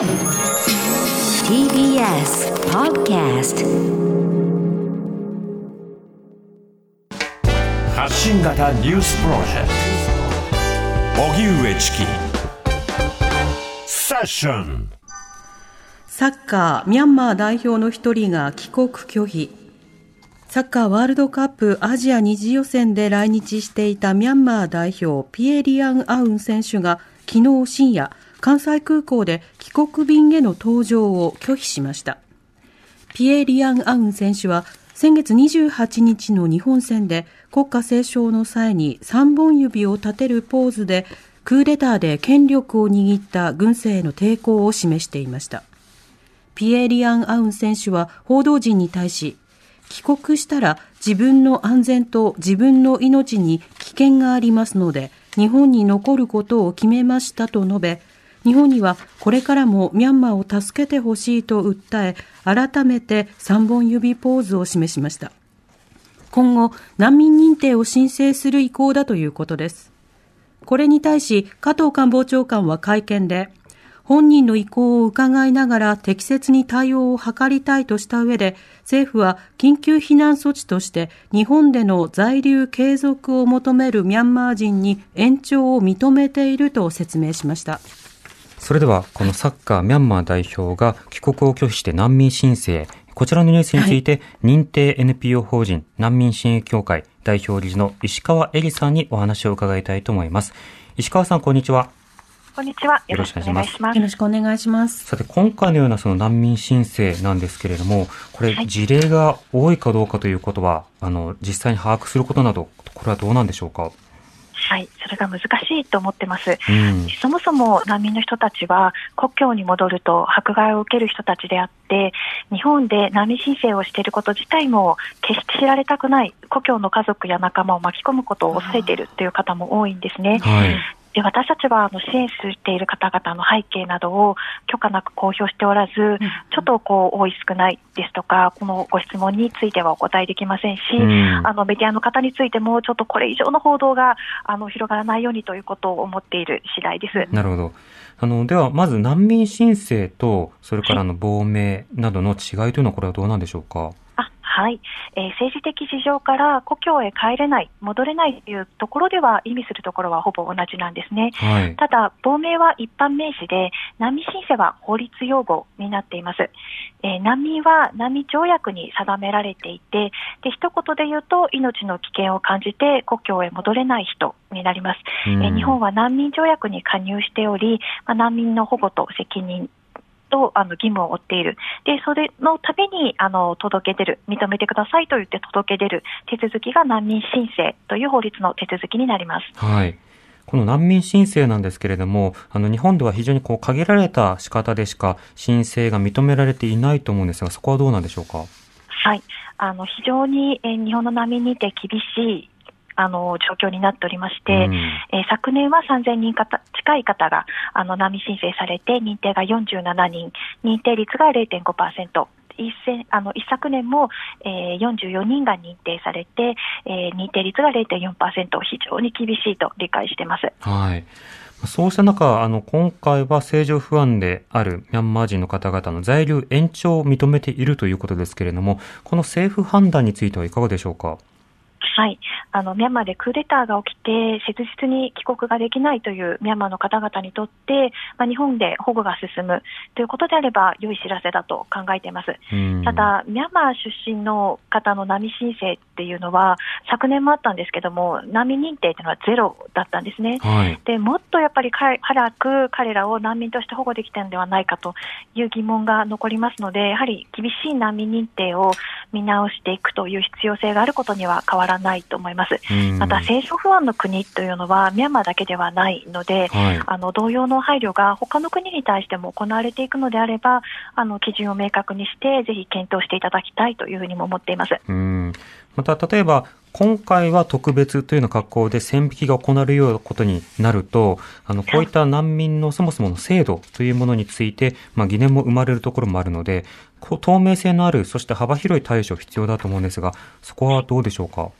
TBS Podcast 発信型ニュースプロジェクト。荻上チキ。セッション。サッカーミャンマー代表の一人が帰国拒否。サッカーワールドカップアジア2次予選で来日していたミャンマー代表ピエ・リアン・アウン選手が昨日深夜関西空港で帰国便への搭乗を拒否しました。ピエ・リアン・アウン選手は先月28日の日本戦で国歌斉唱の際に3本指を立てるポーズでクーデターで権力を握った軍政への抵抗を示していました。ピエ・リアン・アウン選手は報道陣に対し帰国したら自分の安全と自分の命に危険がありますので日本に残ることを決めましたと述べ日本にはこれからもミャンマーを助けてほしいと訴え改めて3本指ポーズを示しました今後難民認定を申請する意向だということですこれに対し加藤官房長官は会見で本人の意向を伺いながら適切に対応を図りたいとした上で、政府は緊急避難措置として日本での在留継続を求めるミャンマー人に延長を認めていると説明しました。それでは、このサッカーミャンマー代表が帰国を拒否して難民申請、こちらのニュースについて、認定 NPO 法人難民支援協会代表理事の石川恵里さんにお話を伺いたいと思います。石川さん、こんにちは。こんにちは。よろしくお願いします。よろしくお願いします。さて、今回のようなその難民申請なんですけれども、これ、事例が多いかどうかということは、あの、実際に把握することなど、これはどうなんでしょうか？はい、それが難しいと思ってます、うん、そもそも難民の人たちは故郷に戻ると迫害を受ける人たちであって日本で難民申請をしていること自体も決して知られたくない故郷の家族や仲間を巻き込むことを恐れているという方も多いんですね。はいで私たちはあの支援している方々の背景などを許可なく公表しておらず、うん、ちょっとこう多い少ないですとか、このご質問についてはお答えできませんし、うん、あのメディアの方についても、ちょっとこれ以上の報道があの広がらないようにということを思っている次第です。なるほど。あの、では、まず難民申請と、それからの亡命などの違いというのは、これはどうなんでしょうか？はい、えー、政治的事情から故郷へ帰れない、戻れないというところでは意味するところはほぼ同じなんですね。はい、ただ、亡命は一般名詞で、難民申請は法律用語になっています。えー、難民は難民条約に定められていて、で一言で言うと、命の危険を感じて故郷へ戻れない人になります。えー、日本は難民条約に加入しており、まあ、難民の保護と責任とあの義務を負っている、でそれのためにあの届け出る、認めてくださいと言って届け出る手続きが難民申請という法律の手続きになります。はいこの難民申請なんですけれども、あの日本では非常にこう限られた仕方でしか申請が認められていないと思うんですが、そこはどうなんでしょうか？はい、あの非常に、え日本の難民認定厳しいあの状況になっておりまして、うん、えー、昨年は3000人方近い方があの難民申請されて、認定が47人、認定率が0.5%。一あの一昨年も、えー、44人が認定されて、えー、認定率が0.4%、非常に厳しいと理解しています。はいそうした中、あの、今回は政情不安であるミャンマー人の方々の在留延長を認めているということですけれども、この政府判断についてはいかがでしょうか？はい、あのミャンマーでクーデターが起きて、切実に帰国ができないというミャンマーの方々にとって、まあ、日本で保護が進むということであれば、良い知らせだと考えています。ただ、ミャンマー出身の方の難民申請っていうのは、昨年もあったんですけども、難民認定というのはゼロだったんですね。はい、でもっとやっぱり早く彼らを難民として保護できたのではないかという疑問が残りますので、やはり厳しい難民認定を見直していくという必要性があることには変わらないと思います。また、政処不安の国というのはミャンマーだけではないので、はい、あの同様の配慮が他の国に対しても行われていくのであれば、あの基準を明確にして、ぜひ検討していただきたいというふうにも思っています。うんまた、例えば、今回は特別というような格好で線引きが行われるようなことになると、あの、こういった難民のそもそもの制度というものについて、まあ、疑念も生まれるところもあるので、透明性のある、そして幅広い対処必要だと思うんですが、そこはどうでしょうか？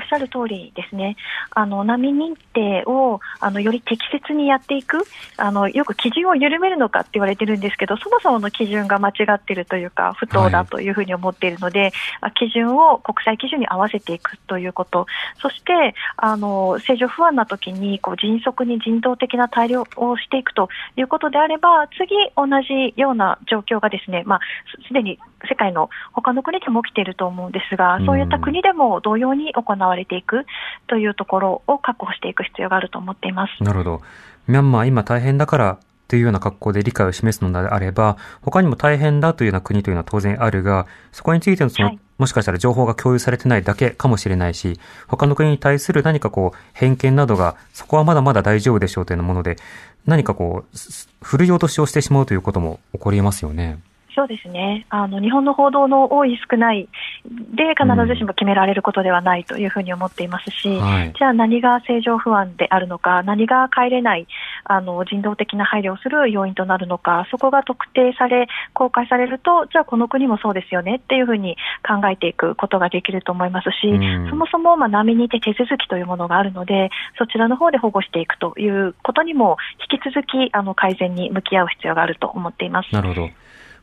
おおっしゃる通りですね、あの難民認定をあのより適切にやっていくあの、よく基準を緩めるのかって言われてるんですけど、そもそもの基準が間違っているというか、不当だというふうに思っているので、はい、基準を国際基準に合わせていくということ、そしてあの正常不安な時にこに迅速に人道的な対応をしていくということであれば、次、同じような状況がですね、まあ、すでに世界の他の国でも起きていると思うんですが、そういった国でも同様に行われていくというところを確保していく必要があると思っています。なるほど。ミャンマー今大変だからというような格好で理解を示すのであれば、他にも大変だというような国というのは当然あるが、そこについてのその、はい、もしかしたら情報が共有されてないだけかもしれないし、他の国に対する何かこう、偏見などが、そこはまだまだ大丈夫でしょうというようなもので、何かこう、古い落としをしてしまうということも起こりますよね。そうですね。あの日本の報道の多い、少ないで必ずしも決められることではないというふうに思っていますし、うん。はい、じゃあ何が正常不安であるのか、何が帰れないあの人道的な配慮をする要因となるのか、そこが特定され、公開されると、じゃあこの国もそうですよねっていうふうに考えていくことができると思いますし、うん、そもそもまあ波にいて手続きというものがあるので、そちらの方で保護していくということにも、引き続きあの改善に向き合う必要があると思っています。なるほど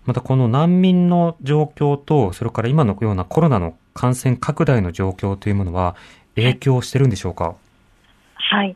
またこの難民の状況と、それから今のようなコロナの感染拡大の状況というものは影響してるんでしょうか？はい。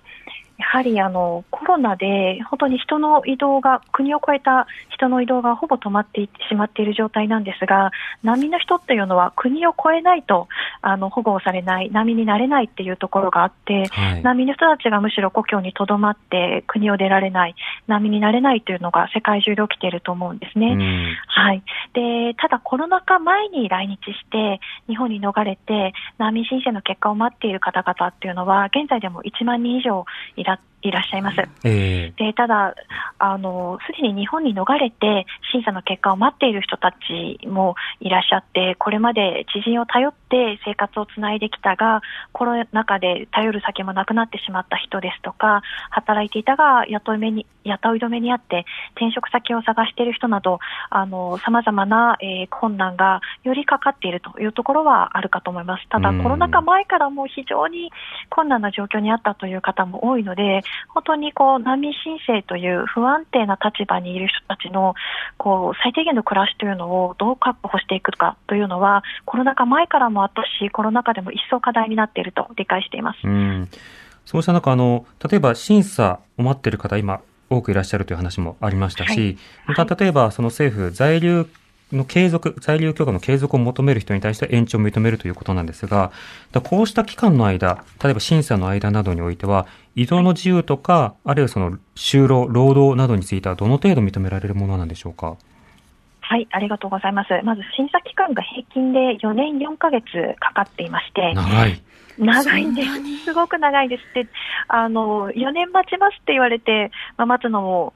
やはりあのコロナで本当に人の移動が、国を越えた人の移動がほぼ止まっていってしまっている状態なんですが、難民の人っていうのは国を越えないとあの保護をされない、難民になれないっていうところがあって、はい、難民の人たちがむしろ故郷にとどまって国を出られない、難民になれないというのが世界中で起きていると思うんですね。はい、でただ、コロナ禍前に来日して日本に逃れて難民申請の結果を待っている方々っていうのは現在でも1万人以上いらたっいらっしゃいます。えー、でただあの、すでに日本に逃れて審査の結果を待っている人たちもいらっしゃって、これまで知人を頼って生活をつないできたが、コロナ禍で頼る先もなくなってしまった人ですとか、働いていたが雇い目に雇い止めにあって転職先を探している人など、さまざまな、えー、困難がよりかかっているというところはあるかと思います。ただ、コロナ禍前からも非常に困難な状況にあったという方も多いので、本当にこう難民申請という不安定な立場にいる人たちのこう最低限の暮らしというのをどう確保していくかというのは、コロナ禍前からもあったし、コロナ禍でも一層課題になっていると理解しています。うん。そうした中、あの、例えば審査を待っている方、今、多くいらっしゃるという話もありましたし、はい、また例えばその政府在留の継続、在留許可の継続を求める人に対して延長を認めるということなんですが、こうした期間の間、例えば審査の間などにおいては、移動の自由とか、あるいはその就労、労働などについてはどの程度認められるものなんでしょうか？はい、ありがとうございます。まず審査期間が平均で4年4ヶ月かかっていまして、長い。長いんです。すごく長いですって、あの、4年待ちますって言われて、まあ、待つのも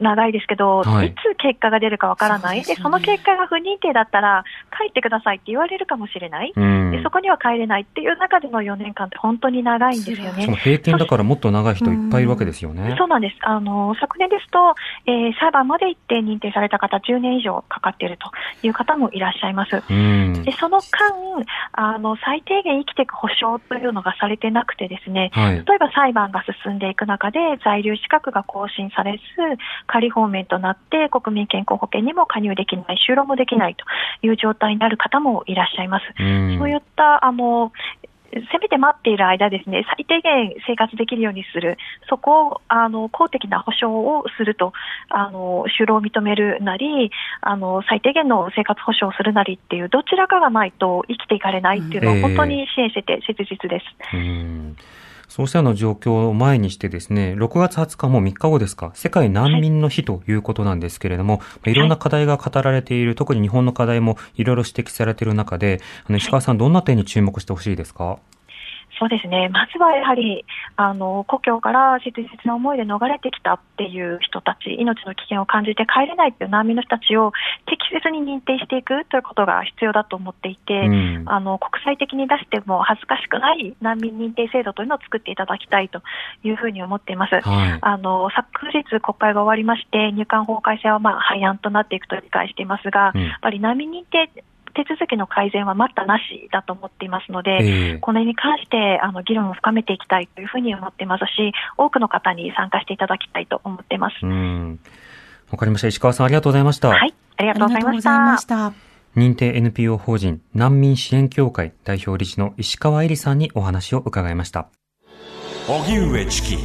長いですけど、はい、いつ結果が出るかわからない。そで、ね、その結果が不認定だったら、帰ってくださいって言われるかもしれない。でそこには帰れないっていう中での4年間って本当に長いんですよね。その平均だからもっと長い人いっぱいいるわけですよね。そうなんです。あの、昨年ですと、えー、裁判まで行って認定された方10年以上かかっているという方もいらっしゃいます。で、その間、あの、最低限生きていく保障というのがされてなくてですね、はい、例えば裁判が進んでいく中で在留資格が更新されず、仮放免となって国民健康保険にも加入できない、就労もできないという状態になる方もいらっしゃいます。うそういったあのせめて待っている間ですね、最低限生活できるようにする、そこをあの公的な保障をすると、あの就労を認めるなりあの、最低限の生活保障をするなりっていう、どちらかがないと生きていかれないっていうのは、本当に支援してて切実です。えーそうしたような状況を前にしてですね、6月20日も3日後ですか、世界難民の日ということなんですけれども、はい、いろんな課題が語られている、特に日本の課題もいろいろ指摘されている中で、あの石川さん、どんな点に注目してほしいですか？そうですね、まずはやはりあの故郷から切実な思いで逃れてきたっていう人たち、命の危険を感じて帰れないっていう難民の人たちを適切に認定していくということが必要だと思っていて、うん、あの国際的に出しても恥ずかしくない難民認定制度というのを作っていただきたいというふうに思っています。はい、あの昨日、国会が終わりまして、入管法改正はまあ廃案となっていくと理解していますが、うん、やっぱり難民認定手続きの改善は待ったなしだと思っていますので、ええこれに関してあの議論を深めていきたいというふうに思っていますし、多くの方に参加していただきたいと思っています。うん。わかりました。石川さんありがとうございました。はい、ありがとうございましたし。た。認定 NPO 法人難民支援協会代表理事の石川恵里さんにお話を伺いました。荻上チキ